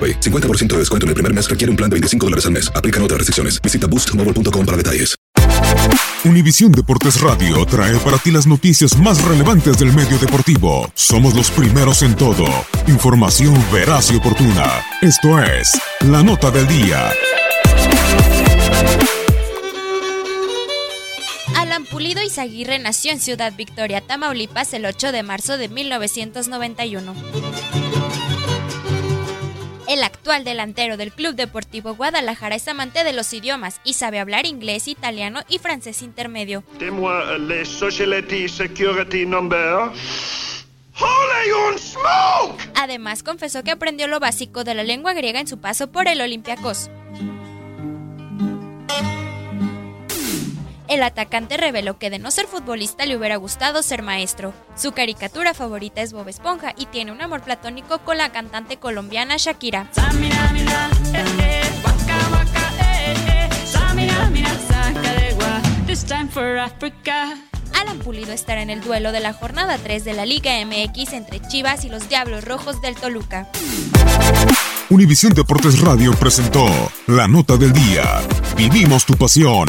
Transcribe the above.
AroPay. 50% de descuento en el primer mes requiere un plan de 25 dólares al mes. Aplican otras restricciones. Visita boostmobile.com para detalles. Univisión Deportes Radio trae para ti las noticias más relevantes del medio deportivo. Somos los primeros en todo. Información veraz y oportuna. Esto es La Nota del Día. Alan Pulido Izaguirre nació en Ciudad Victoria, Tamaulipas, el 8 de marzo de 1991. El actual delantero del Club Deportivo Guadalajara es amante de los idiomas y sabe hablar inglés, italiano y francés intermedio. Dez-moi les Society Security Number. ¡Holy un smoke! Además, confesó que aprendió lo básico de la lengua griega en su paso por el Olympiacos. El atacante reveló que de no ser futbolista le hubiera gustado ser maestro. Su caricatura favorita es Bob Esponja y tiene un amor platónico con la cantante colombiana Shakira. Alan Pulido estará en el duelo de la jornada 3 de la Liga MX entre Chivas y los Diablos Rojos del Toluca. Univisión Deportes Radio presentó La Nota del Día. Vivimos tu pasión.